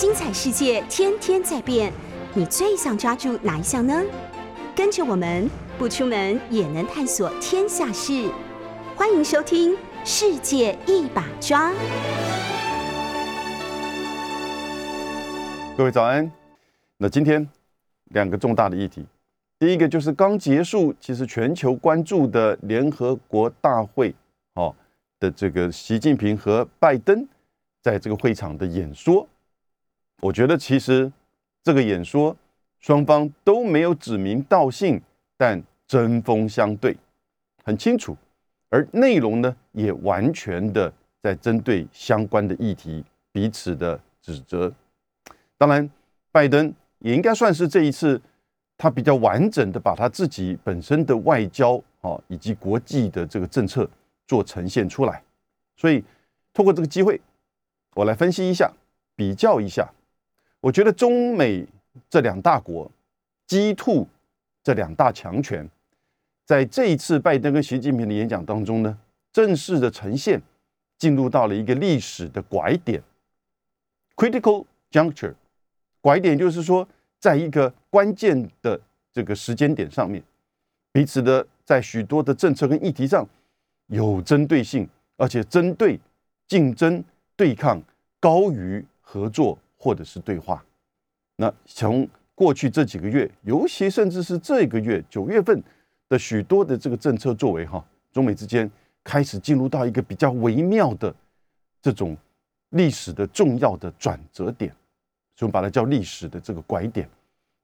精彩世界天天在变，你最想抓住哪一项呢？跟着我们不出门也能探索天下事，欢迎收听《世界一把抓》。各位早安。那今天两个重大的议题，第一个就是刚结束，其实全球关注的联合国大会，哦的这个习近平和拜登在这个会场的演说。我觉得其实这个演说双方都没有指名道姓，但针锋相对，很清楚，而内容呢也完全的在针对相关的议题彼此的指责。当然，拜登也应该算是这一次他比较完整的把他自己本身的外交啊以及国际的这个政策做呈现出来。所以，透过这个机会，我来分析一下，比较一下。我觉得中美这两大国，G two 这两大强权，在这一次拜登跟习近平的演讲当中呢，正式的呈现，进入到了一个历史的拐点，critical juncture。拐点就是说，在一个关键的这个时间点上面，彼此的在许多的政策跟议题上有针对性，而且针对竞争对抗高于合作。或者是对话，那从过去这几个月，尤其甚至是这个月九月份的许多的这个政策作为，哈，中美之间开始进入到一个比较微妙的这种历史的重要的转折点，所以我们把它叫历史的这个拐点。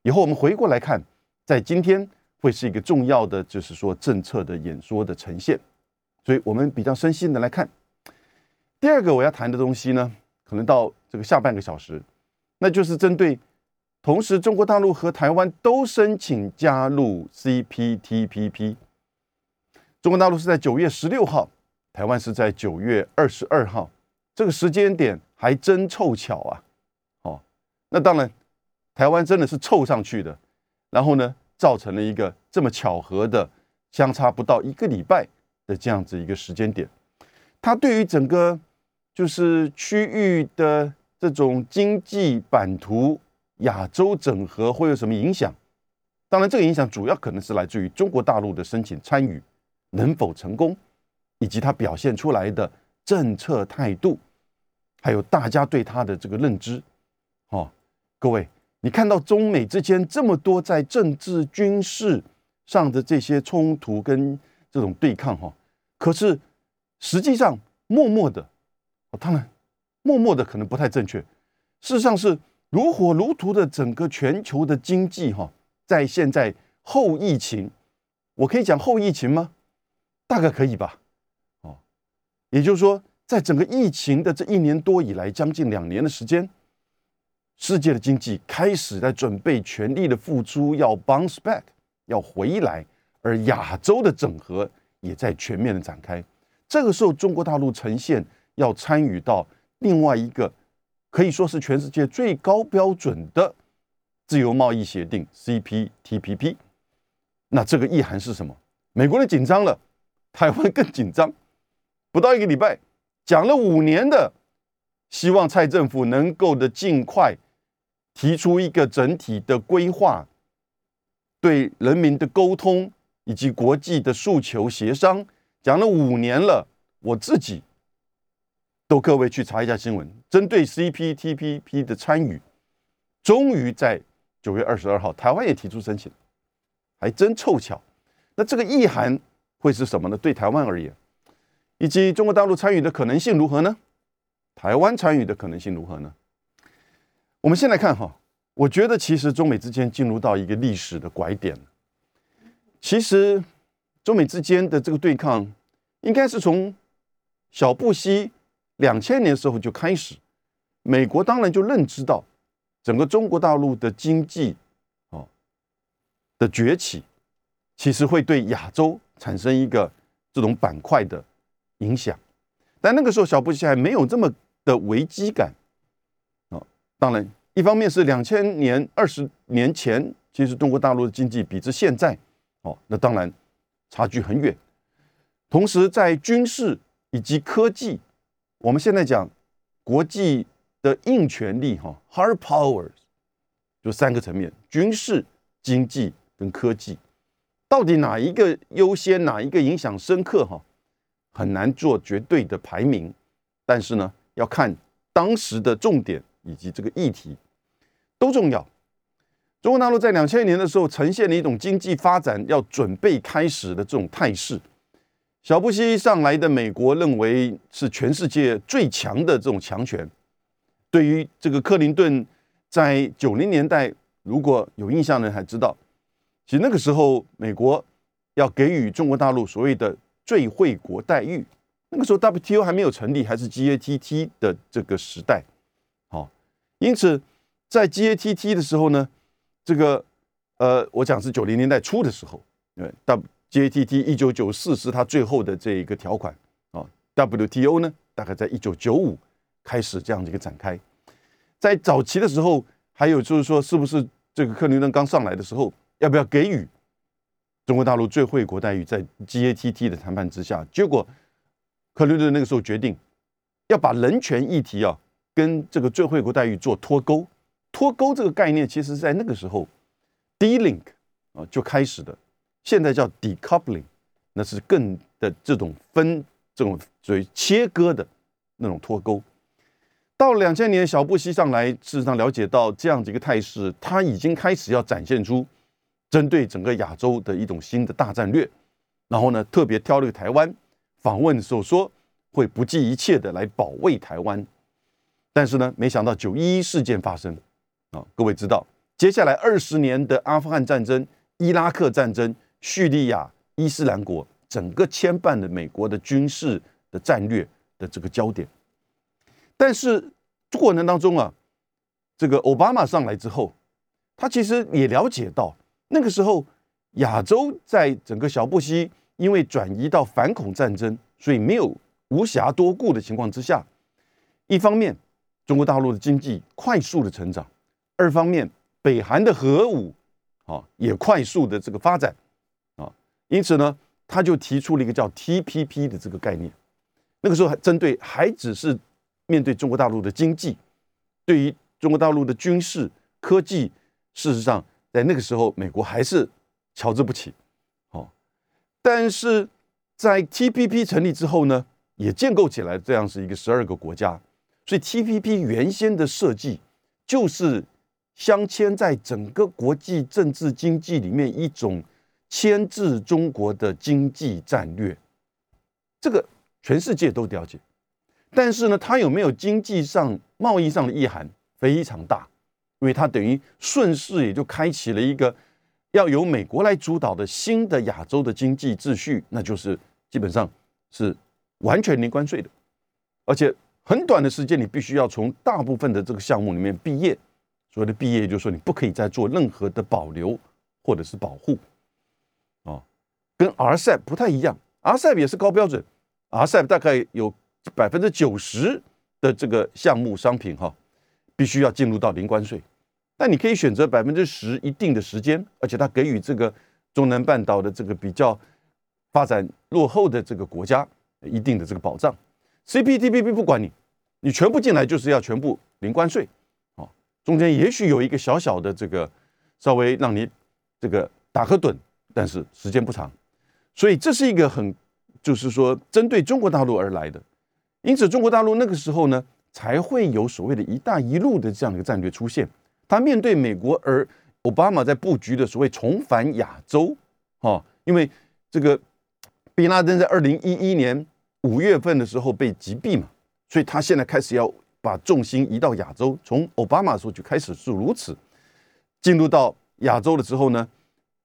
以后我们回过来看，在今天会是一个重要的，就是说政策的演说的呈现。所以我们比较深心的来看，第二个我要谈的东西呢。可能到这个下半个小时，那就是针对同时中国大陆和台湾都申请加入 CPTPP。中国大陆是在九月十六号，台湾是在九月二十二号，这个时间点还真凑巧啊！哦，那当然，台湾真的是凑上去的，然后呢，造成了一个这么巧合的相差不到一个礼拜的这样子一个时间点，它对于整个。就是区域的这种经济版图、亚洲整合会有什么影响？当然，这个影响主要可能是来自于中国大陆的申请参与能否成功，以及它表现出来的政策态度，还有大家对它的这个认知。哦，各位，你看到中美之间这么多在政治、军事上的这些冲突跟这种对抗，哈，可是实际上默默的。当然，默默的可能不太正确。事实上是如火如荼的整个全球的经济哈，在现在后疫情，我可以讲后疫情吗？大概可以吧。哦，也就是说，在整个疫情的这一年多以来，将近两年的时间，世界的经济开始在准备全力的付出，要 bounce back，要回来，而亚洲的整合也在全面的展开。这个时候，中国大陆呈现。要参与到另外一个可以说是全世界最高标准的自由贸易协定 CPTPP，那这个意涵是什么？美国人紧张了，台湾更紧张。不到一个礼拜，讲了五年的，希望蔡政府能够的尽快提出一个整体的规划，对人民的沟通以及国际的诉求协商，讲了五年了，我自己。都各位去查一下新闻，针对 CPTPP 的参与，终于在九月二十二号，台湾也提出申请，还真凑巧。那这个意涵会是什么呢？对台湾而言，以及中国大陆参与的可能性如何呢？台湾参与的可能性如何呢？我们先来看哈，我觉得其实中美之间进入到一个历史的拐点其实中美之间的这个对抗，应该是从小布希。两千年时候就开始，美国当然就认知到，整个中国大陆的经济，哦的崛起，其实会对亚洲产生一个这种板块的影响。但那个时候小布希还没有这么的危机感，哦，当然一方面是两千年二十年前，其实中国大陆的经济比之现在，哦，那当然差距很远。同时在军事以及科技。我们现在讲国际的硬权力哈，hard powers，就三个层面：军事、经济跟科技。到底哪一个优先，哪一个影响深刻哈？很难做绝对的排名。但是呢，要看当时的重点以及这个议题都重要。中国大陆在两千年的时候呈现了一种经济发展要准备开始的这种态势。小布希上来的美国认为是全世界最强的这种强权。对于这个克林顿，在九零年代如果有印象的人还知道，其实那个时候美国要给予中国大陆所谓的最惠国待遇。那个时候 WTO 还没有成立，还是 GATT 的这个时代。好，因此在 GATT 的时候呢。这个，呃，我讲是九零年代初的时候，呃，WGATT 一九九四是它最后的这一个条款啊，WTO 呢，大概在一九九五开始这样的一个展开，在早期的时候，还有就是说，是不是这个克林顿刚上来的时候，要不要给予中国大陆最惠国待遇？在 GATT 的谈判之下，结果克林顿那个时候决定要把人权议题啊，跟这个最惠国待遇做脱钩。脱钩这个概念，其实在那个时候 D-link 啊就开始的，现在叫 decoupling，那是更的这种分这种所谓切割的那种脱钩。到两千年，小布希上来，事实上了解到这样子一个态势，他已经开始要展现出针对整个亚洲的一种新的大战略。然后呢，特别挑了个台湾访问的时候说，会不计一切的来保卫台湾。但是呢，没想到九一一事件发生。啊，各位知道，接下来二十年的阿富汗战争、伊拉克战争、叙利亚、伊斯兰国，整个牵绊的美国的军事的战略的这个焦点。但是过程当中啊，这个奥巴马上来之后，他其实也了解到，那个时候亚洲在整个小布希因为转移到反恐战争，所以没有无暇多顾的情况之下，一方面中国大陆的经济快速的成长。二方面，北韩的核武啊也快速的这个发展，因此呢，他就提出了一个叫 TPP 的这个概念。那个时候还针对还只是面对中国大陆的经济，对于中国大陆的军事科技，事实上在那个时候美国还是瞧之不起。好，但是在 TPP 成立之后呢，也建构起来这样是一个十二个国家，所以 TPP 原先的设计就是。镶嵌在整个国际政治经济里面一种牵制中国的经济战略，这个全世界都了解。但是呢，它有没有经济上、贸易上的意涵非常大，因为它等于顺势也就开启了一个要由美国来主导的新的亚洲的经济秩序，那就是基本上是完全零关税的，而且很短的时间，你必须要从大部分的这个项目里面毕业。所谓的毕业，就是说你不可以再做任何的保留或者是保护，跟 RCEP 不太一样，RCEP 也是高标准，RCEP 大概有百分之九十的这个项目商品哈，必须要进入到零关税，但你可以选择百分之十一定的时间，而且它给予这个中南半岛的这个比较发展落后的这个国家一定的这个保障，CPTPP 不管你，你全部进来就是要全部零关税。中间也许有一个小小的这个，稍微让你这个打个盹，但是时间不长，所以这是一个很，就是说针对中国大陆而来的，因此中国大陆那个时候呢，才会有所谓的一带一路的这样的一个战略出现。他面对美国，而奥巴马在布局的所谓重返亚洲，哈，因为这个宾拉登在二零一一年五月份的时候被击毙嘛，所以他现在开始要。把重心移到亚洲，从奥巴马的时候就开始是如此。进入到亚洲了之后呢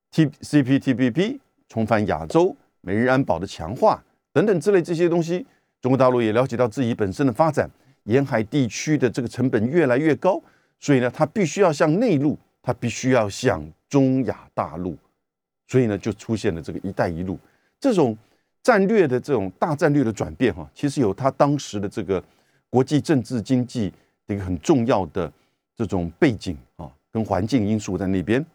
，T C P T P P 重返亚洲，美日安保的强化等等之类这些东西，中国大陆也了解到自己本身的发展，沿海地区的这个成本越来越高，所以呢，它必须要向内陆，它必须要向中亚大陆，所以呢，就出现了这个“一带一路”这种战略的这种大战略的转变哈，其实有它当时的这个。国际政治经济的一个很重要的这种背景啊，跟环境因素在那边。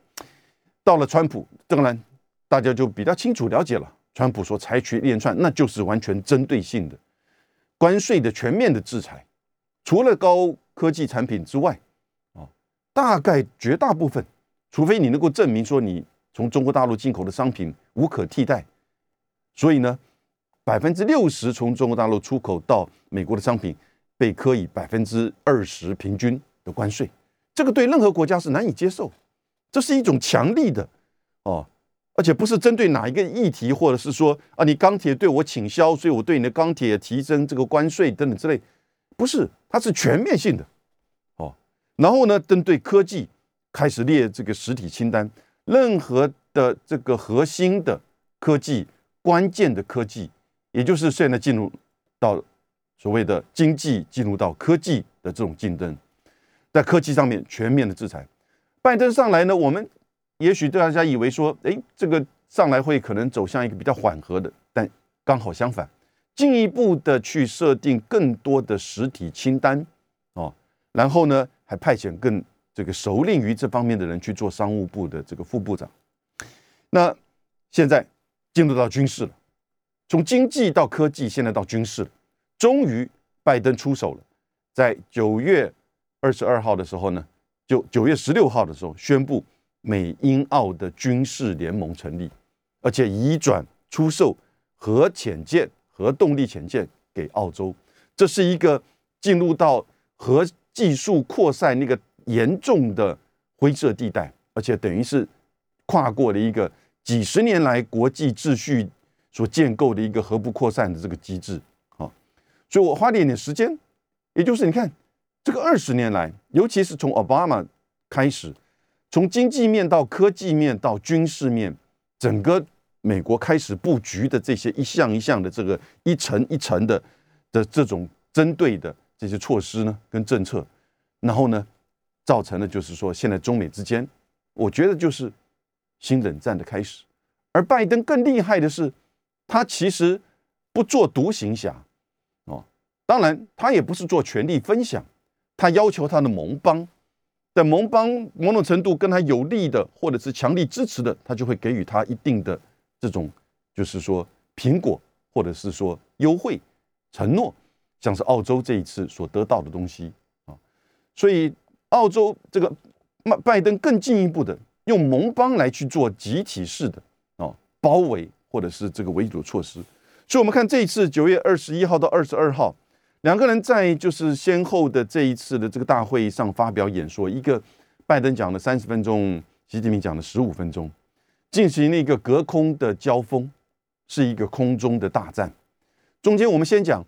到了川普，当然大家就比较清楚了解了。川普所采取连串，那就是完全针对性的关税的全面的制裁。除了高科技产品之外，啊，大概绝大部分，除非你能够证明说你从中国大陆进口的商品无可替代，所以呢，百分之六十从中国大陆出口到美国的商品被科以百分之二十平均的关税，这个对任何国家是难以接受，这是一种强力的哦。而且不是针对哪一个议题，或者是说啊，你钢铁对我倾销，所以我对你的钢铁提升这个关税等等之类，不是，它是全面性的，哦。然后呢，针对科技开始列这个实体清单，任何的这个核心的科技、关键的科技，也就是现在进入到所谓的经济进入到科技的这种竞争，在科技上面全面的制裁。拜登上来呢，我们。也许大家以为说，哎，这个上来会可能走向一个比较缓和的，但刚好相反，进一步的去设定更多的实体清单哦，然后呢，还派遣更这个熟练于这方面的人去做商务部的这个副部长。那现在进入到军事了，从经济到科技，现在到军事了，终于拜登出手了，在九月二十二号的时候呢，就九月十六号的时候宣布。美英澳的军事联盟成立，而且移转出售核潜舰、核动力潜舰给澳洲，这是一个进入到核技术扩散那个严重的灰色地带，而且等于是跨过了一个几十年来国际秩序所建构的一个核不扩散的这个机制啊。所以我花了一点时间，也就是你看这个二十年来，尤其是从奥巴马开始。从经济面到科技面到军事面，整个美国开始布局的这些一项一项的这个一层一层的的这种针对的这些措施呢，跟政策，然后呢，造成了就是说现在中美之间，我觉得就是新冷战的开始。而拜登更厉害的是，他其实不做独行侠哦，当然他也不是做权力分享，他要求他的盟邦。在盟邦某种程度跟他有利的，或者是强力支持的，他就会给予他一定的这种，就是说苹果，或者是说优惠承诺，像是澳洲这一次所得到的东西啊。所以澳洲这个拜拜登更进一步的用盟邦来去做集体式的啊包围，或者是这个围堵措施。所以，我们看这一次九月二十一号到二十二号。两个人在就是先后的这一次的这个大会议上发表演说，一个拜登讲了三十分钟，习近平讲了十五分钟，进行了一个隔空的交锋，是一个空中的大战。中间我们先讲，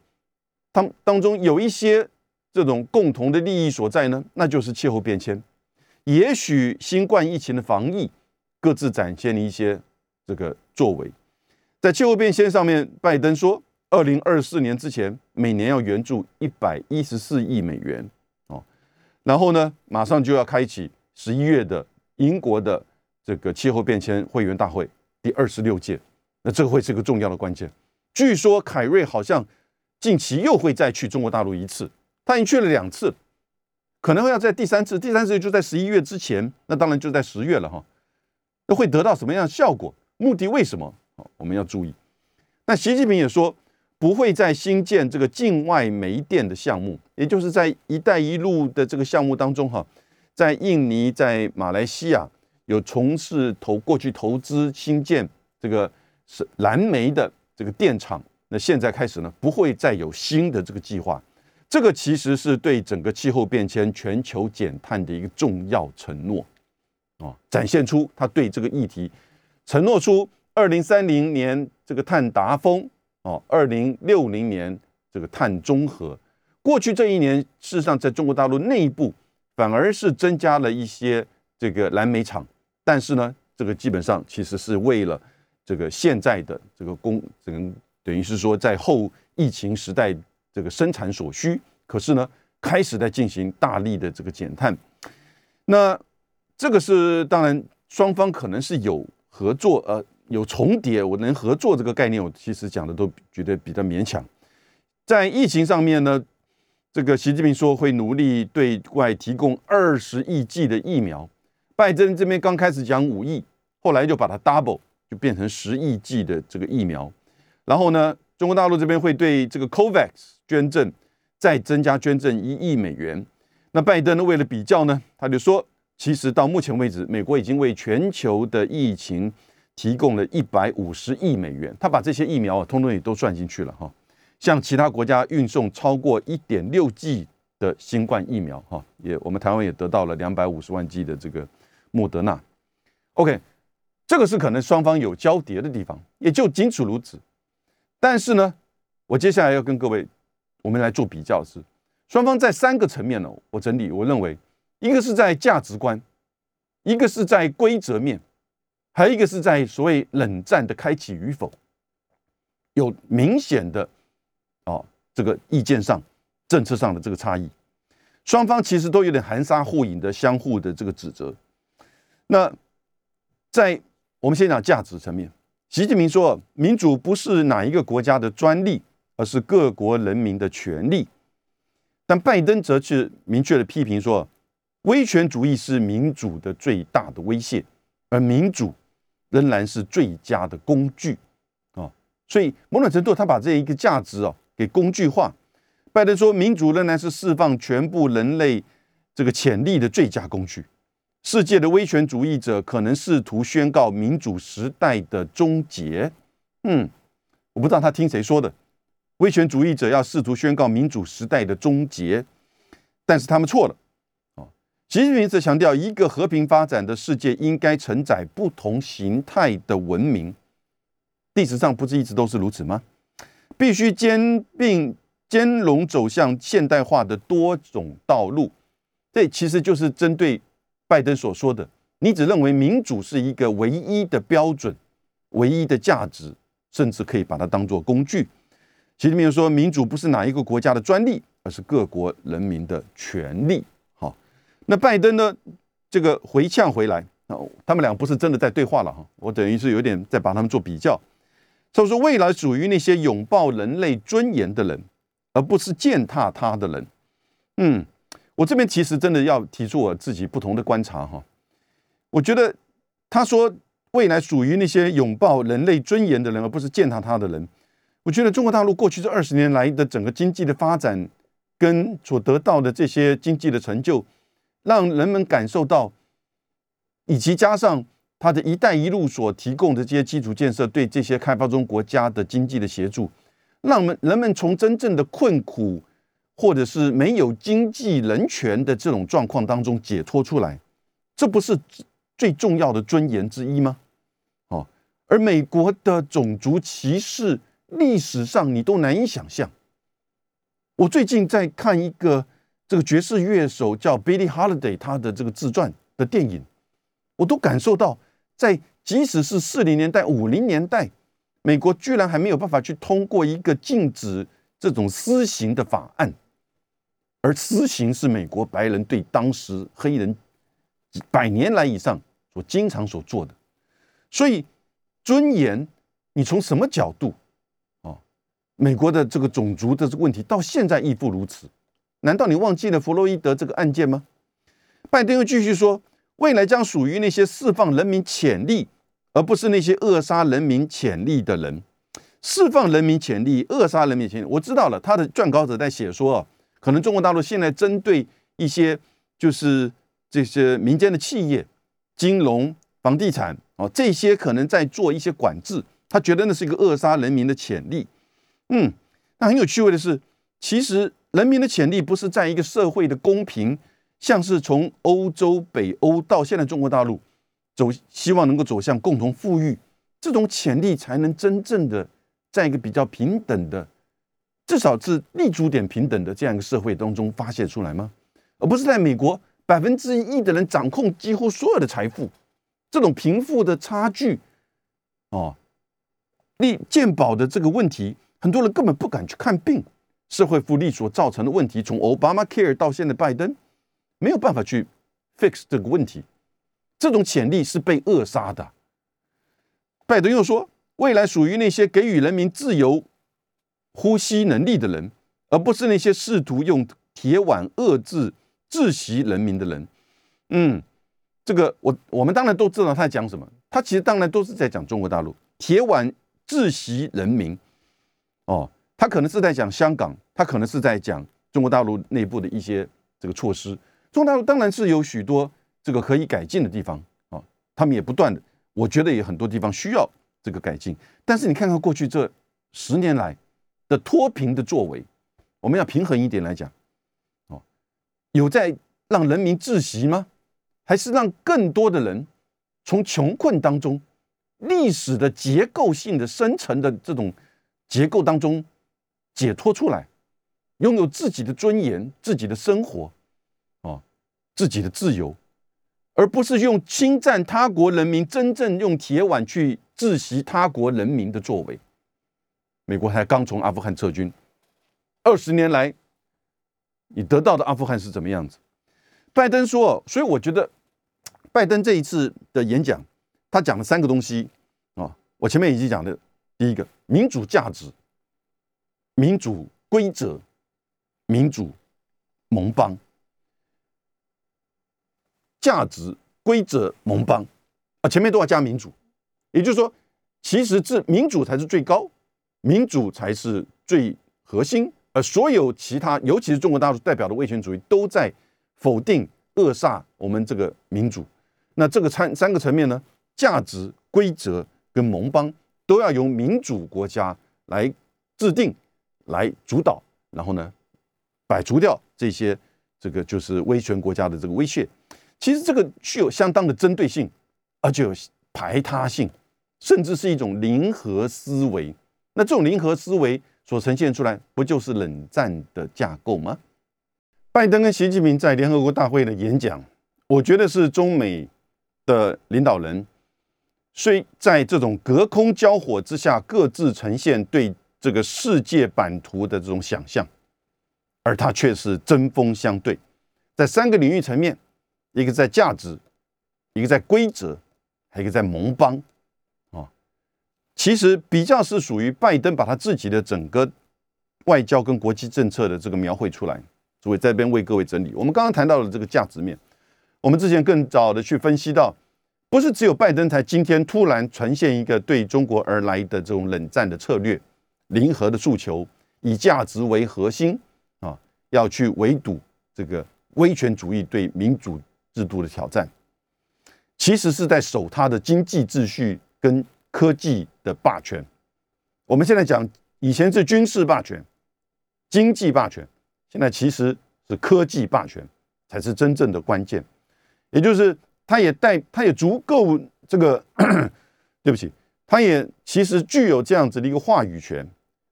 他们当中有一些这种共同的利益所在呢，那就是气候变迁。也许新冠疫情的防疫各自展现了一些这个作为，在气候变迁上面，拜登说。二零二四年之前，每年要援助一百一十四亿美元哦，然后呢，马上就要开启十一月的英国的这个气候变迁会员大会第二十六届，那这个会是个重要的关键。据说凯瑞好像近期又会再去中国大陆一次，他已经去了两次，可能会要在第三次，第三次就在十一月之前，那当然就在十月了哈。那会得到什么样的效果？目的为什么？我们要注意。那习近平也说。不会再新建这个境外煤电的项目，也就是在“一带一路”的这个项目当中，哈，在印尼、在马来西亚有从事投过去投资新建这个是蓝煤的这个电厂，那现在开始呢，不会再有新的这个计划。这个其实是对整个气候变迁、全球减碳的一个重要承诺啊，展现出他对这个议题承诺出二零三零年这个碳达峰。哦，二零六零年这个碳中和，过去这一年，事实上在中国大陆内部反而是增加了一些这个蓝煤厂，但是呢，这个基本上其实是为了这个现在的这个工，这个等于是说在后疫情时代这个生产所需，可是呢，开始在进行大力的这个减碳，那这个是当然双方可能是有合作，呃。有重叠，我能合作这个概念，我其实讲的都觉得比较勉强。在疫情上面呢，这个习近平说会努力对外提供二十亿剂的疫苗。拜登这边刚开始讲五亿，后来就把它 double，就变成十亿剂的这个疫苗。然后呢，中国大陆这边会对这个 COVAX 捐赠，再增加捐赠一亿美元。那拜登呢，为了比较呢，他就说，其实到目前为止，美国已经为全球的疫情提供了一百五十亿美元，他把这些疫苗啊，通通也都算进去了哈。向其他国家运送超过一点六 G 的新冠疫苗哈，也我们台湾也得到了两百五十万剂的这个莫德纳。OK，这个是可能双方有交叠的地方，也就仅此如此。但是呢，我接下来要跟各位我们来做比较是。双方在三个层面呢，我整理，我认为一个是在价值观，一个是在规则面，还有一个是在所谓冷战的开启与否，有明显的哦这个意见上、政策上的这个差异。双方其实都有点含沙互影的相互的这个指责。那在我们先讲价值层面，习近平说，民主不是哪一个国家的专利，而是各国人民的权利。但拜登则是明确的批评说，威权主义是民主的最大的威胁，而民主仍然是最佳的工具啊。所以某种程度，他把这一个价值哦给工具化。拜登说，民主仍然是释放全部人类这个潜力的最佳工具。世界的威权主义者可能试图宣告民主时代的终结。嗯，我不知道他听谁说的。威权主义者要试图宣告民主时代的终结，但是他们错了。习近平则强调，一个和平发展的世界应该承载不同形态的文明。历史上不是一直都是如此吗？必须兼并兼容走向现代化的多种道路。这其实就是针对拜登所说的：你只认为民主是一个唯一的标准、唯一的价值，甚至可以把它当做工具。习近平说：“民主不是哪一个国家的专利，而是各国人民的权利。”那拜登呢？这个回呛回来啊，他们俩不是真的在对话了哈。我等于是有点在把他们做比较。他说：“未来属于那些拥抱人类尊严的人，而不是践踏他的人。”嗯，我这边其实真的要提出我自己不同的观察哈。我觉得他说未来属于那些拥抱人类尊严的人，而不是践踏他的人。我觉得中国大陆过去这二十年来的整个经济的发展，跟所得到的这些经济的成就，让人们感受到，以及加上它的一带一路所提供的这些基础建设，对这些开发中国家的经济的协助，让们人们从真正的困苦或者是没有经济人权的这种状况当中解脱出来，这不是最重要的尊严之一吗？哦，而美国的种族歧视。历史上你都难以想象。我最近在看一个这个爵士乐手叫 Billie Holiday 他的这个自传的电影，我都感受到，在即使是四零年代、五零年代，美国居然还没有办法去通过一个禁止这种私刑的法案，而私刑是美国白人对当时黑人百年来以上所经常所做的。所以尊严，你从什么角度？啊美国的这个种族的这个问题到现在亦复如此，难道你忘记了弗洛伊德这个案件吗？拜登又继续说，未来将属于那些释放人民潜力，而不是那些扼杀人民潜力的人。释放人民潜力，扼杀人民潜力。我知道了，他的撰稿者在写说，可能中国大陆现在针对一些就是这些民间的企业、金融、房地产哦，这些可能在做一些管制，他觉得那是一个扼杀人民的潜力。嗯，那很有趣味的是，其实人民的潜力不是在一个社会的公平，像是从欧洲、北欧到现在中国大陆走，希望能够走向共同富裕，这种潜力才能真正的在一个比较平等的，至少是立足点平等的这样一个社会当中发泄出来吗？而不是在美国百分之一的人掌控几乎所有的财富，这种贫富的差距，哦，立健保的这个问题。很多人根本不敢去看病，社会福利所造成的问题，从 Obama Care 到现在拜登，没有办法去 fix 这个问题，这种潜力是被扼杀的。拜登又说，未来属于那些给予人民自由呼吸能力的人，而不是那些试图用铁腕遏制窒息人民的人。嗯，这个我我们当然都知道他在讲什么，他其实当然都是在讲中国大陆铁腕窒息人民。哦，他可能是在讲香港，他可能是在讲中国大陆内部的一些这个措施。中国大陆当然是有许多这个可以改进的地方啊，他们也不断的，我觉得有很多地方需要这个改进。但是你看看过去这十年来的脱贫的作为，我们要平衡一点来讲，哦，有在让人民窒息吗？还是让更多的人从穷困当中、历史的结构性的深层的这种结构当中解脱出来？拥有自己的尊严、自己的生活，啊，自己的自由，而不是用侵占他国人民、真正用铁腕去窒息他国人民的作为。美国才刚从阿富汗撤军，二十年来，你得到的阿富汗是怎么样子？拜登说，所以我觉得，拜登这一次的演讲，他讲了三个东西啊，我前面已经讲的，第一个，民主价值、民主规则。民主盟邦价值规则盟邦啊，前面都要加民主，也就是说，其实这民主才是最高，民主才是最核心，而所有其他，尤其是中国大陆代表的威权主义，都在否定扼杀我们这个民主。那这个三三个层面呢，价值规则跟盟邦都要由民主国家来制定、来主导，然后呢？摆除掉这些，这个就是威权国家的这个威胁，其实这个具有相当的针对性，而且有排他性，甚至是一种零和思维。那这种零和思维所呈现出来，不就是冷战的架构吗？拜登跟习近平在联合国大会的演讲，我觉得是中美的领导人虽在这种隔空交火之下，各自呈现对这个世界版图的这种想象。而它却是针锋相对，在三个领域层面，一个在价值，一个在规则，还有一个在盟邦，啊，其实比较是属于拜登把他自己的整个外交跟国际政策的这个描绘出来，所以在这边为各位整理。我们刚刚谈到了这个价值面，我们之前更早的去分析到，不是只有拜登才今天突然呈现一个对中国而来的这种冷战的策略，零和的诉求，以价值为核心啊。要去围堵这个威权主义对民主制度的挑战，其实是在守他的经济秩序跟科技的霸权。我们现在讲，以前是军事霸权、经济霸权，现在其实是科技霸权才是真正的关键。也就是，它也带，它也足够这个，对不起，它也其实具有这样子的一个话语权。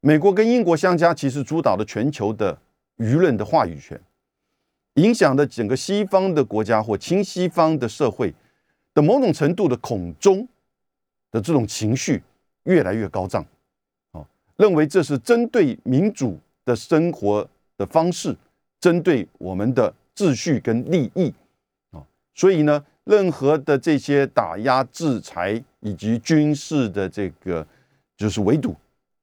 美国跟英国相加，其实主导了全球的。舆论的话语权，影响的整个西方的国家或亲西方的社会的某种程度的恐中的这种情绪越来越高涨，啊，认为这是针对民主的生活的方式，针对我们的秩序跟利益，啊，所以呢，任何的这些打压、制裁以及军事的这个就是围堵，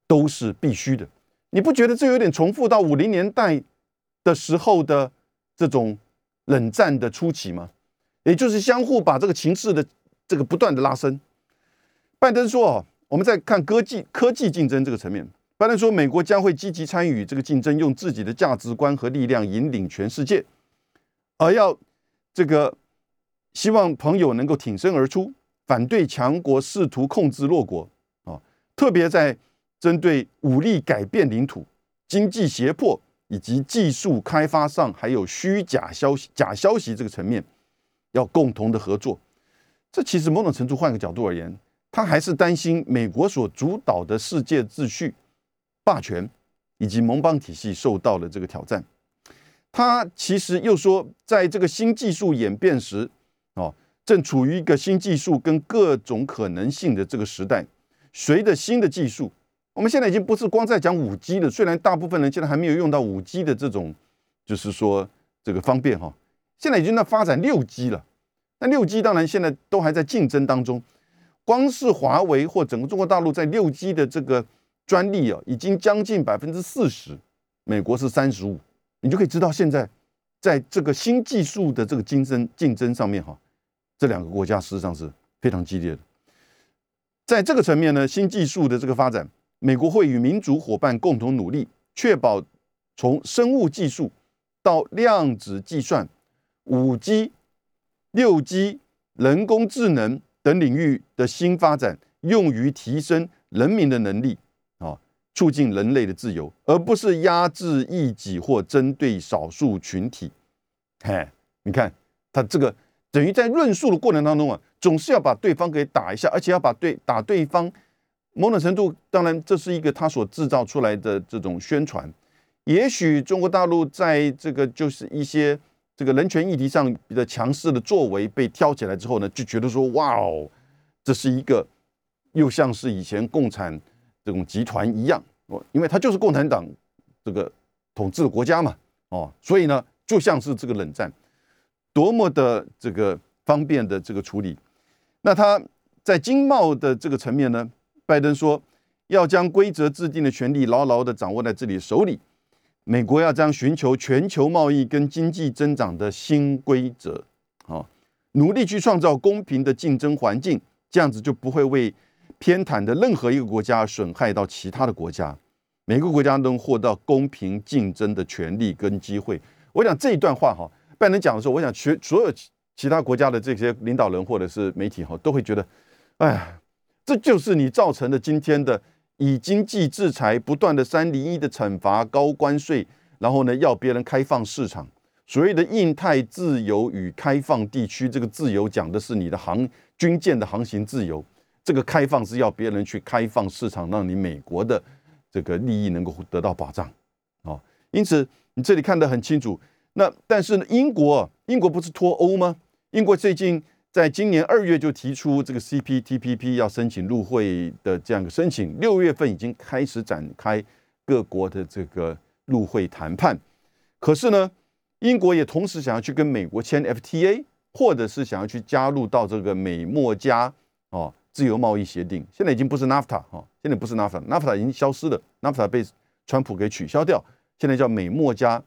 都是必须的。你不觉得这有点重复到五零年代的时候的这种冷战的初期吗？也就是相互把这个情势的这个不断的拉伸。拜登说：“哦，我们在看科技科技竞争这个层面，拜登说美国将会积极参与这个竞争，用自己的价值观和力量引领全世界，而要这个希望朋友能够挺身而出，反对强国试图控制弱国啊，特别在。”针对武力改变领土、经济胁迫以及技术开发上，还有虚假消息、假消息这个层面，要共同的合作。这其实某种程度换个角度而言，他还是担心美国所主导的世界秩序、霸权以及盟邦体系受到了这个挑战。他其实又说，在这个新技术演变时，哦，正处于一个新技术跟各种可能性的这个时代，随着新的技术。我们现在已经不是光在讲五 G 了，虽然大部分人现在还没有用到五 G 的这种，就是说这个方便哈，现在已经在发展六 G 了。那六 G 当然现在都还在竞争当中，光是华为或整个中国大陆在六 G 的这个专利啊，已经将近百分之四十，美国是三十五，你就可以知道现在在这个新技术的这个竞争竞争上面哈，这两个国家事实上是非常激烈的。在这个层面呢，新技术的这个发展。美国会与民主伙伴共同努力，确保从生物技术到量子计算、五 G、六 G、人工智能等领域的新发展，用于提升人民的能力啊，促进人类的自由，而不是压制异己或针对少数群体。嘿，你看他这个等于在论述的过程当中啊，总是要把对方给打一下，而且要把对打对方。某种程度，当然这是一个他所制造出来的这种宣传。也许中国大陆在这个就是一些这个人权议题上比较强势的作为被挑起来之后呢，就觉得说：“哇哦，这是一个又像是以前共产这种集团一样哦，因为它就是共产党这个统治的国家嘛，哦，所以呢，就像是这个冷战，多么的这个方便的这个处理。那他在经贸的这个层面呢？”拜登说，要将规则制定的权利牢牢的掌握在自己手里。美国要将寻求全球贸易跟经济增长的新规则，啊，努力去创造公平的竞争环境，这样子就不会为偏袒的任何一个国家损害到其他的国家。每个国家都能获得公平竞争的权利跟机会。我想这一段话哈，拜登讲的时候，我想全所有其他国家的这些领导人或者是媒体哈，都会觉得，哎。这就是你造成的今天的以经济制裁不断的三零一的惩罚高关税，然后呢要别人开放市场，所谓的印太自由与开放地区，这个自由讲的是你的航军舰的航行自由，这个开放是要别人去开放市场，让你美国的这个利益能够得到保障啊。因此你这里看得很清楚。那但是呢，英国英国不是脱欧吗？英国最近。在今年二月就提出这个 CPTPP 要申请入会的这样一个申请，六月份已经开始展开各国的这个入会谈判。可是呢，英国也同时想要去跟美国签 FTA，或者是想要去加入到这个美墨加哦自由贸易协定。现在已经不是 NAFTA 哈，现在不是 NAFTA，NAFTA 已经消失了，NAFTA 被川普给取消掉，现在叫美墨加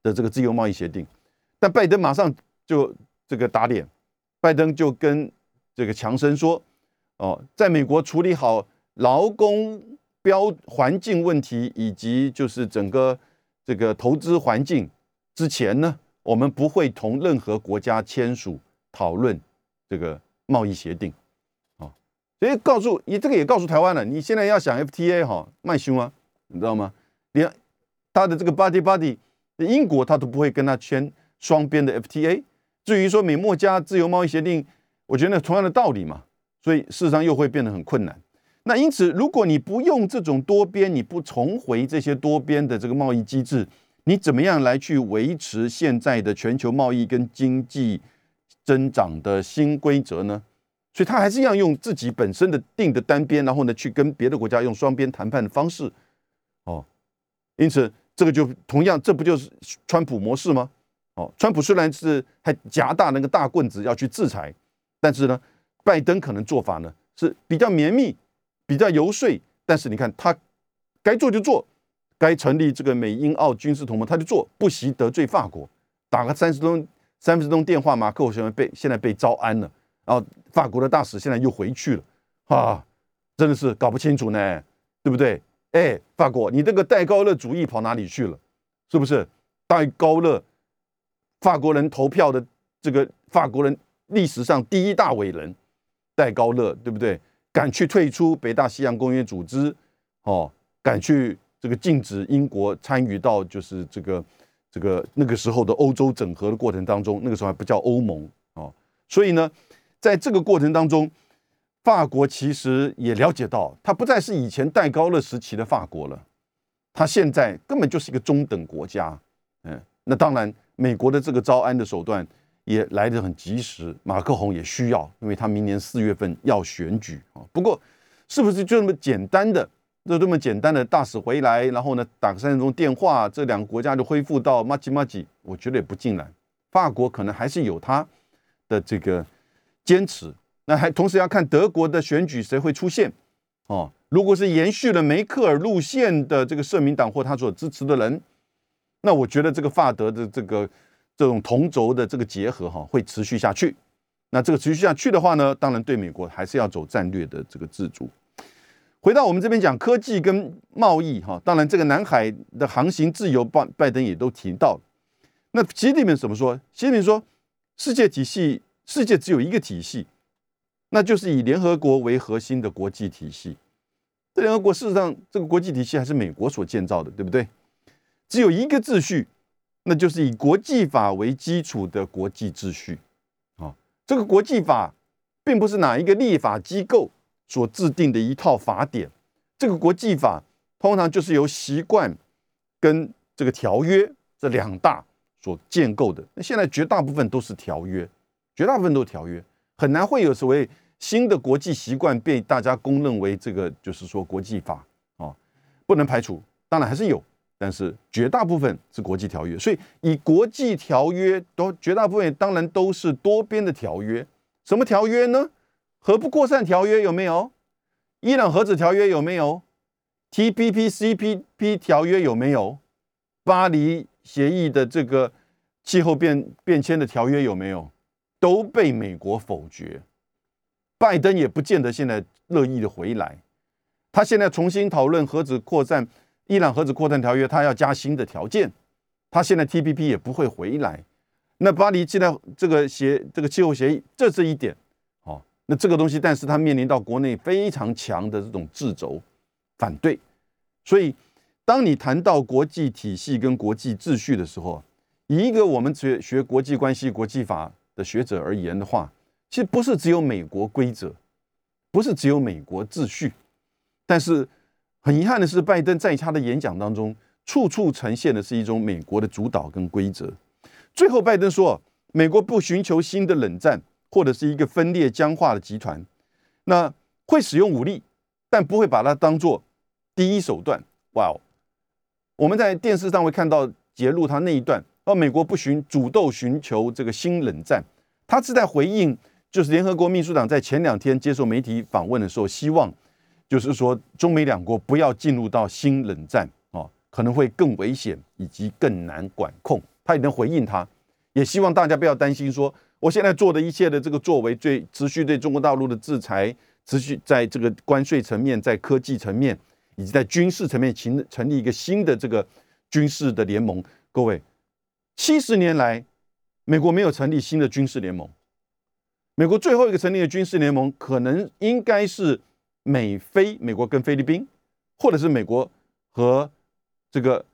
的这个自由贸易协定。但拜登马上就这个打脸。拜登就跟这个强生说：“哦，在美国处理好劳工标环境问题，以及就是整个这个投资环境之前呢，我们不会同任何国家签署讨论这个贸易协定。啊，所以告诉你这个也告诉台湾了，你现在要想 FTA 哈卖凶啊，你知道吗？连他的这个 Body Body 英国他都不会跟他签双边的 FTA。”至于说美墨加自由贸易协定，我觉得同样的道理嘛，所以事实上又会变得很困难。那因此，如果你不用这种多边，你不重回这些多边的这个贸易机制，你怎么样来去维持现在的全球贸易跟经济增长的新规则呢？所以，他还是要用自己本身的定的单边，然后呢，去跟别的国家用双边谈判的方式。哦，因此这个就同样，这不就是川普模式吗？哦，川普虽然是还夹大那个大棍子要去制裁，但是呢，拜登可能做法呢是比较绵密、比较游说。但是你看他该做就做，该成立这个美英澳军事同盟他就做，不惜得罪法国，打个三十通三十通电话，马克我现在被现在被招安了，然后法国的大使现在又回去了，啊，真的是搞不清楚呢，对不对？哎，法国，你这个戴高乐主义跑哪里去了？是不是戴高乐？法国人投票的这个法国人历史上第一大伟人戴高乐，对不对？敢去退出北大西洋公约组织，哦，敢去这个禁止英国参与到就是这个这个那个时候的欧洲整合的过程当中，那个时候还不叫欧盟哦。所以呢，在这个过程当中，法国其实也了解到，它不再是以前戴高乐时期的法国了，它现在根本就是一个中等国家。嗯，那当然。美国的这个招安的手段也来得很及时，马克宏也需要，因为他明年四月份要选举啊。不过，是不是就那么简单的，就这么简单的大使回来，然后呢打个三分钟电话，这两个国家就恢复到马吉马吉？我觉得也不尽然，法国可能还是有他的这个坚持。那还同时要看德国的选举谁会出现哦。如果是延续了梅克尔路线的这个社民党或他所支持的人。那我觉得这个法德的这个这种同轴的这个结合哈会持续下去。那这个持续下去的话呢，当然对美国还是要走战略的这个自主。回到我们这边讲科技跟贸易哈，当然这个南海的航行自由，拜拜登也都提到。那习近平怎么说？习近平说，世界体系，世界只有一个体系，那就是以联合国为核心的国际体系。这联合国事实上，这个国际体系还是美国所建造的，对不对？只有一个秩序，那就是以国际法为基础的国际秩序。啊，这个国际法并不是哪一个立法机构所制定的一套法典，这个国际法通常就是由习惯跟这个条约这两大所建构的。那现在绝大部分都是条约，绝大部分都是条约，很难会有所谓。新的国际习惯被大家公认为这个就是说国际法啊，不能排除，当然还是有，但是绝大部分是国际条约，所以以国际条约都绝大部分当然都是多边的条约。什么条约呢？核不扩散条约有没有？伊朗核子条约有没有？TPP、CPP 条约有没有？巴黎协议的这个气候变变迁的条约有没有？都被美国否决。拜登也不见得现在乐意的回来，他现在重新讨论核子扩散，伊朗核子扩散条约，他要加新的条件，他现在 T P P 也不会回来。那巴黎现在这个协这个气候协议，这是一点，哦，那这个东西，但是他面临到国内非常强的这种制肘反对，所以当你谈到国际体系跟国际秩序的时候，以一个我们学学国际关系、国际法的学者而言的话。其实不是只有美国规则，不是只有美国秩序，但是很遗憾的是，拜登在他的演讲当中，处处呈现的是一种美国的主导跟规则。最后，拜登说，美国不寻求新的冷战或者是一个分裂僵化的集团，那会使用武力，但不会把它当做第一手段。哇哦，我们在电视上会看到揭露他那一段，而美国不寻主动寻求这个新冷战，他是在回应。就是联合国秘书长在前两天接受媒体访问的时候，希望就是说中美两国不要进入到新冷战啊，可能会更危险以及更难管控。他也能回应他，也希望大家不要担心说我现在做的一切的这个作为，对持续对中国大陆的制裁，持续在这个关税层面、在科技层面以及在军事层面成成立一个新的这个军事的联盟。各位，七十年来美国没有成立新的军事联盟。美国最后一个成立的军事联盟，可能应该是美菲，美国跟菲律宾，或者是美国和这个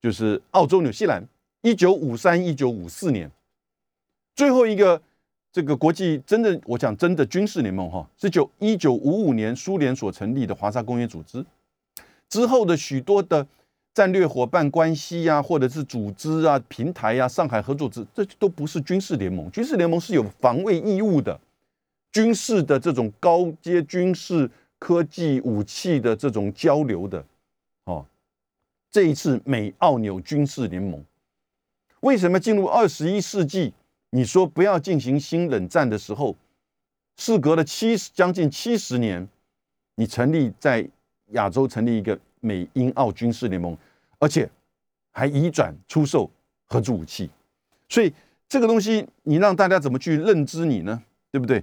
就是澳洲、纽西兰。一九五三、一九五四年，最后一个这个国际真的，我讲真的军事联盟哈，是九一九五五年苏联所成立的华沙公约组织之后的许多的。战略伙伴关系呀，或者是组织啊、平台呀、上海合作组，这都不是军事联盟。军事联盟是有防卫义务的，军事的这种高阶军事科技武器的这种交流的。哦，这一次美澳纽军事联盟，为什么进入二十一世纪？你说不要进行新冷战的时候，事隔了七十将近七十年，你成立在亚洲成立一个美英澳军事联盟。而且还移转出售核子武器，所以这个东西你让大家怎么去认知你呢？对不对？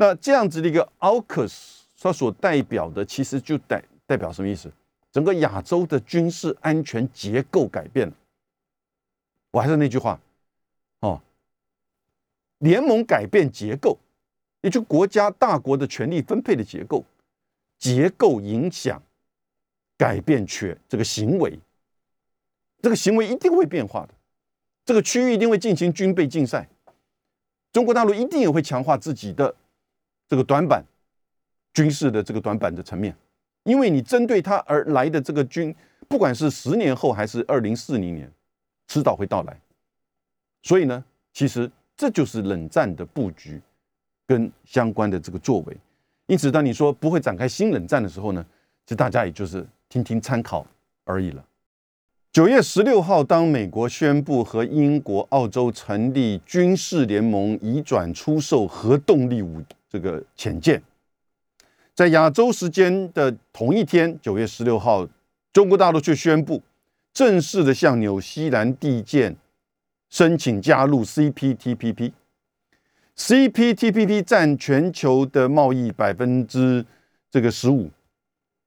那这样子的一个 AUKUS，它所代表的其实就代代表什么意思？整个亚洲的军事安全结构改变了。我还是那句话，哦，联盟改变结构，也就国家大国的权力分配的结构，结构影响改变权这个行为。这个行为一定会变化的，这个区域一定会进行军备竞赛，中国大陆一定也会强化自己的这个短板军事的这个短板的层面，因为你针对它而来的这个军，不管是十年后还是二零四零年，迟早会到来。所以呢，其实这就是冷战的布局跟相关的这个作为。因此，当你说不会展开新冷战的时候呢，其实大家也就是听听参考而已了。九月十六号，当美国宣布和英国、澳洲成立军事联盟，移转出售核动力武这个潜舰，在亚洲时间的同一天，九月十六号，中国大陆却宣布正式的向纽西兰递建申请加入 CPTPP。CPTPP 占全球的贸易百分之这个十五，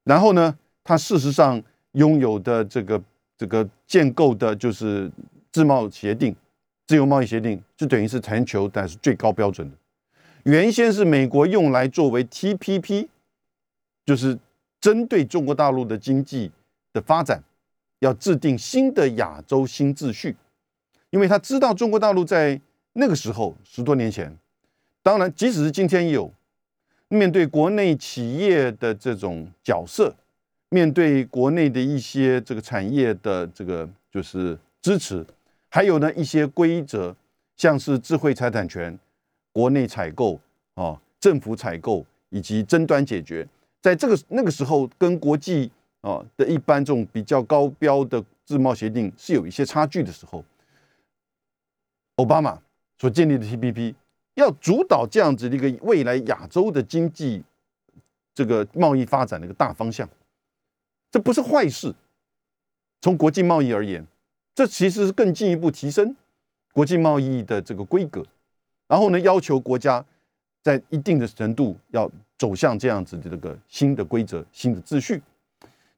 然后呢，它事实上拥有的这个这个建构的就是自贸协定、自由贸易协定，就等于是全球但是最高标准的。原先是美国用来作为 TPP，就是针对中国大陆的经济的发展，要制定新的亚洲新秩序，因为他知道中国大陆在那个时候十多年前，当然即使是今天有。面对国内企业的这种角色，面对国内的一些这个产业的这个就是支持，还有呢一些规则，像是智慧财产权、国内采购啊、政府采购以及争端解决，在这个那个时候跟国际啊的一般这种比较高标的自贸协定是有一些差距的时候，奥巴马所建立的 TPP。要主导这样子的一个未来亚洲的经济这个贸易发展的一个大方向，这不是坏事。从国际贸易而言，这其实是更进一步提升国际贸易的这个规格。然后呢，要求国家在一定的程度要走向这样子的这个新的规则、新的秩序。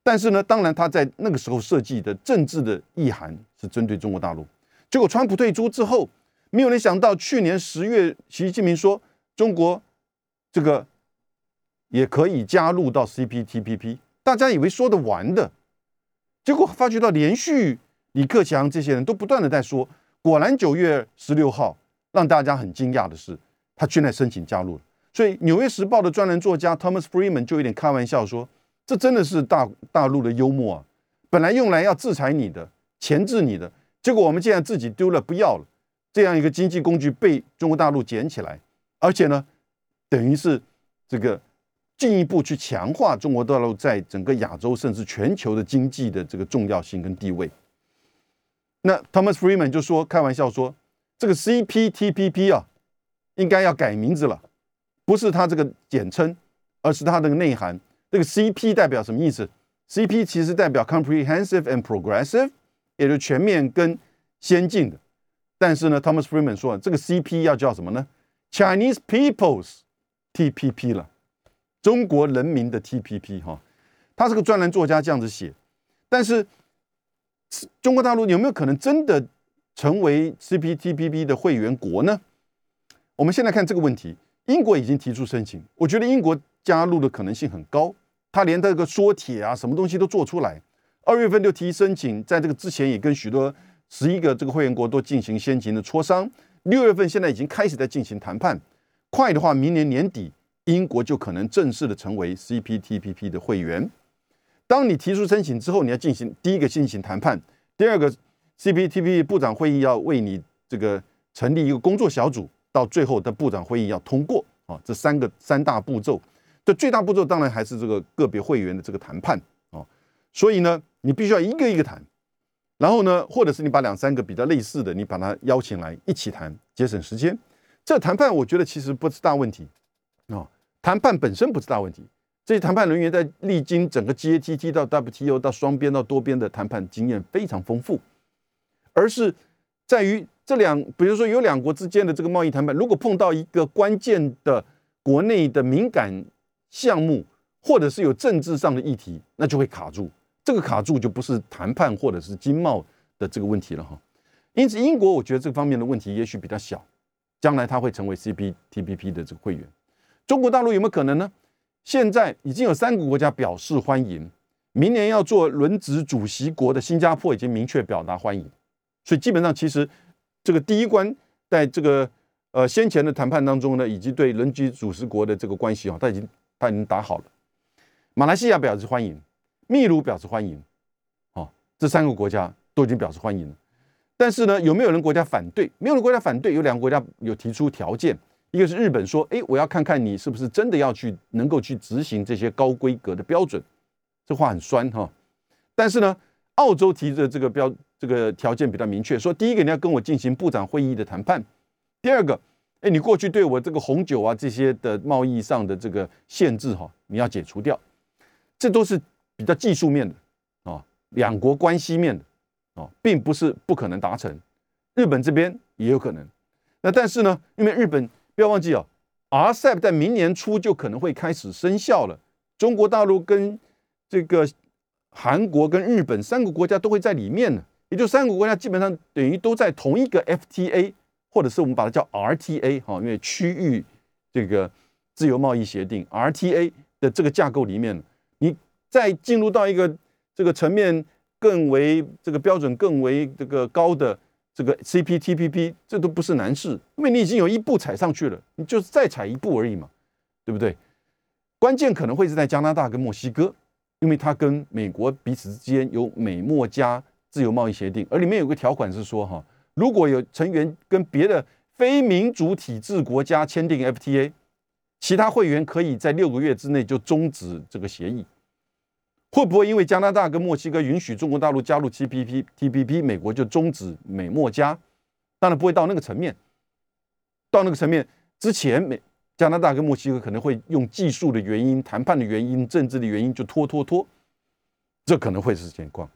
但是呢，当然他在那个时候设计的政治的意涵是针对中国大陆。结果川普退出之后。没有人想到，去年十月，习近平说中国这个也可以加入到 CPTPP，大家以为说得完的，结果发觉到连续李克强这些人都不断的在说，果然九月十六号让大家很惊讶的是，他居然申请加入了。所以《纽约时报》的专栏作家 Thomas Freeman 就有点开玩笑说，这真的是大大陆的幽默啊！本来用来要制裁你的、钳制你的，结果我们竟然自己丢了不要了。这样一个经济工具被中国大陆捡起来，而且呢，等于是这个进一步去强化中国大陆在整个亚洲甚至全球的经济的这个重要性跟地位。那 Thomas Freeman 就说开玩笑说，这个 CPTPP 啊，应该要改名字了，不是它这个简称，而是它这个内涵。这个 CP 代表什么意思？CP 其实代表 Comprehensive and Progressive，也就全面跟先进的。但是呢，Thomas Freeman 说，这个 CP 要叫什么呢？Chinese People's TPP 了，中国人民的 TPP 哈。他是个专栏作家，这样子写。但是中国大陆有没有可能真的成为 CPTPP 的会员国呢？我们先来看这个问题。英国已经提出申请，我觉得英国加入的可能性很高。他连这个缩铁啊，什么东西都做出来。二月份就提申请，在这个之前也跟许多。十一个这个会员国都进行先行的磋商，六月份现在已经开始在进行谈判，快的话明年年底英国就可能正式的成为 CPTPP 的会员。当你提出申请之后，你要进行第一个进行谈判，第二个 CPTPP 部长会议要为你这个成立一个工作小组，到最后的部长会议要通过啊，这三个三大步骤这最大步骤当然还是这个个别会员的这个谈判啊，所以呢，你必须要一个一个谈。然后呢，或者是你把两三个比较类似的，你把它邀请来一起谈，节省时间。这谈判我觉得其实不是大问题啊，谈判本身不是大问题。这些谈判人员在历经整个 GATT 到 WTO 到双边到多边的谈判经验非常丰富，而是在于这两，比如说有两国之间的这个贸易谈判，如果碰到一个关键的国内的敏感项目，或者是有政治上的议题，那就会卡住。这个卡住就不是谈判或者是经贸的这个问题了哈，因此英国我觉得这方面的问题也许比较小，将来它会成为 CPTPP 的这个会员。中国大陆有没有可能呢？现在已经有三个国家表示欢迎，明年要做轮值主席国的新加坡已经明确表达欢迎，所以基本上其实这个第一关在这个呃先前的谈判当中呢，以及对轮值主席国的这个关系啊，他已经他已经打好了。马来西亚表示欢迎。秘鲁表示欢迎，哦，这三个国家都已经表示欢迎了。但是呢，有没有人国家反对？没有人国家反对，有两个国家有提出条件。一个是日本说：“哎，我要看看你是不是真的要去能够去执行这些高规格的标准。”这话很酸哈。但是呢，澳洲提的这个标这个条件比较明确，说第一个你要跟我进行部长会议的谈判，第二个，哎，你过去对我这个红酒啊这些的贸易上的这个限制哈，你要解除掉，这都是。比较技术面的啊，两国关系面的啊，并不是不可能达成。日本这边也有可能。那但是呢，因为日本不要忘记哦，RCEP 在明年初就可能会开始生效了。中国大陆跟这个韩国跟日本三个国家都会在里面呢，也就三个国家基本上等于都在同一个 FTA，或者是我们把它叫 RTA 哈，因为区域这个自由贸易协定 RTA 的这个架构里面，你再进入到一个这个层面更为这个标准更为这个高的这个 CPTPP，这都不是难事，因为你已经有一步踩上去了，你就是再踩一步而已嘛，对不对？关键可能会是在加拿大跟墨西哥，因为它跟美国彼此之间有美墨加自由贸易协定，而里面有个条款是说，哈，如果有成员跟别的非民主体制国家签订 FTA，其他会员可以在六个月之内就终止这个协议。会不会因为加拿大跟墨西哥允许中国大陆加入 TPP、TPP，美国就终止美墨加？当然不会到那个层面，到那个层面之前，美。加拿大跟墨西哥可能会用技术的原因、谈判的原因、政治的原因就拖拖拖，这可能会是情况。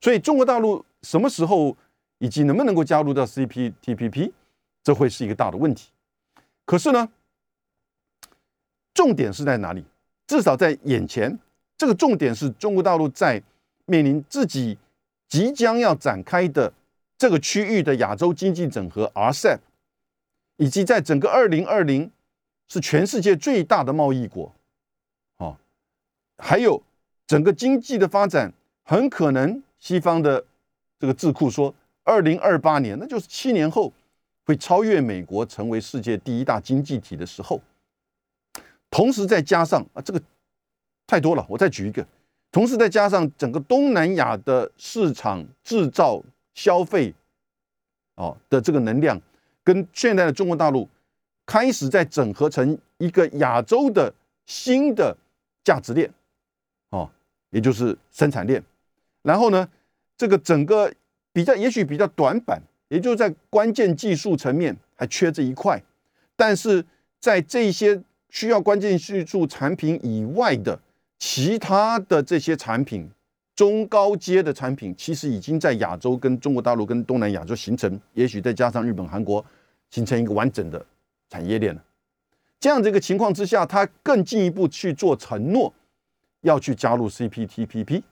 所以中国大陆什么时候以及能不能够加入到 CPTPP，这会是一个大的问题。可是呢，重点是在哪里？至少在眼前，这个重点是中国大陆在面临自己即将要展开的这个区域的亚洲经济整合 RCEP，以及在整个二零二零。是全世界最大的贸易国，哦，还有整个经济的发展，很可能西方的这个智库说，二零二八年，那就是七年后会超越美国，成为世界第一大经济体的时候。同时再加上啊，这个太多了，我再举一个，同时再加上整个东南亚的市场制造消费，哦的这个能量，跟现在的中国大陆。开始在整合成一个亚洲的新的价值链，哦，也就是生产链。然后呢，这个整个比较也许比较短板，也就在关键技术层面还缺这一块。但是在这些需要关键技术产品以外的其他的这些产品，中高阶的产品，其实已经在亚洲跟中国大陆跟东南亚就形成，也许再加上日本、韩国，形成一个完整的。产业链了，这样的一个情况之下，他更进一步去做承诺，要去加入 CPTPP。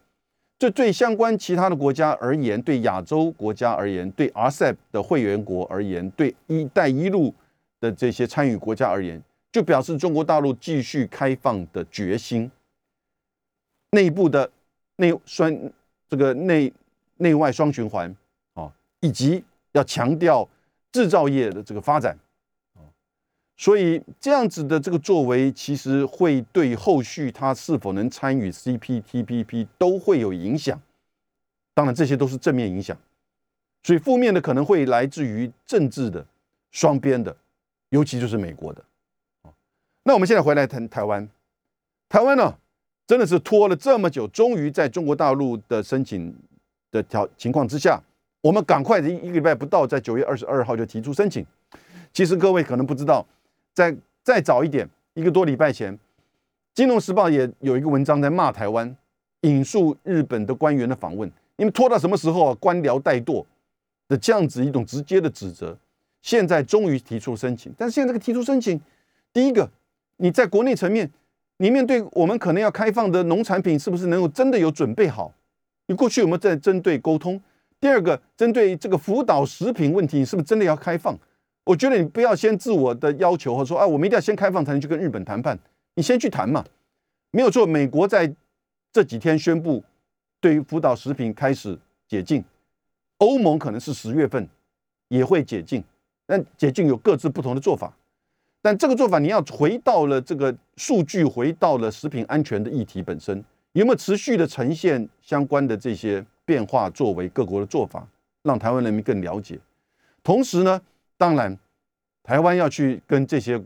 这对相关其他的国家而言，对亚洲国家而言，对 RCEP 的会员国而言，对“一带一路”的这些参与国家而言，就表示中国大陆继续开放的决心。内部的内双这个内内外双循环啊，以及要强调制造业的这个发展。所以这样子的这个作为，其实会对后续他是否能参与 CPTPP 都会有影响。当然，这些都是正面影响，所以负面的可能会来自于政治的、双边的，尤其就是美国的。那我们现在回来谈台湾，台湾呢，真的是拖了这么久，终于在中国大陆的申请的条情况之下，我们赶快一一个礼拜不到，在九月二十二号就提出申请。其实各位可能不知道。再再早一点，一个多礼拜前，《金融时报》也有一个文章在骂台湾，引述日本的官员的访问，你们拖到什么时候啊？官僚怠惰的这样子一种直接的指责。现在终于提出申请，但是现在这个提出申请，第一个，你在国内层面，你面对我们可能要开放的农产品，是不是能够真的有准备好？你过去有没有在针对沟通？第二个，针对这个福岛食品问题，你是不是真的要开放？我觉得你不要先自我的要求，或说啊，我们一定要先开放才能去跟日本谈判。你先去谈嘛，没有错。美国在这几天宣布对于福岛食品开始解禁，欧盟可能是十月份也会解禁，但解禁有各自不同的做法。但这个做法你要回到了这个数据，回到了食品安全的议题本身，有没有持续的呈现相关的这些变化，作为各国的做法，让台湾人民更了解。同时呢？当然，台湾要去跟这些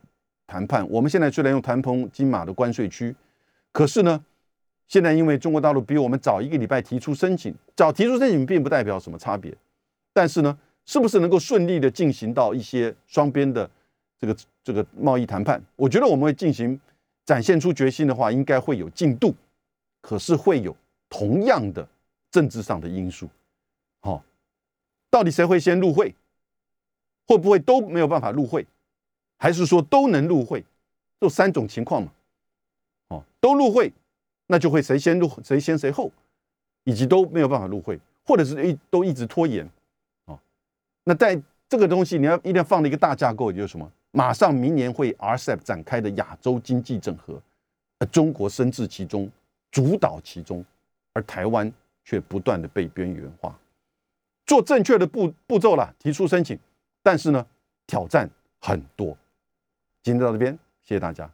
谈判。我们现在虽然用谈崩金马的关税区，可是呢，现在因为中国大陆比我们早一个礼拜提出申请，早提出申请并不代表什么差别。但是呢，是不是能够顺利的进行到一些双边的这个这个贸易谈判？我觉得我们会进行展现出决心的话，应该会有进度。可是会有同样的政治上的因素。好，到底谁会先入会？会不会都没有办法入会，还是说都能入会？就三种情况嘛。哦，都入会，那就会谁先入谁先谁后，以及都没有办法入会，或者是一都一直拖延，哦，那在这个东西你要一定要放了一个大架构，也就是什么？马上明年会 RCEP 展开的亚洲经济整合，而中国深置其中，主导其中，而台湾却不断的被边缘化。做正确的步步骤了，提出申请，但是呢，挑战很多。今天到这边，谢谢大家。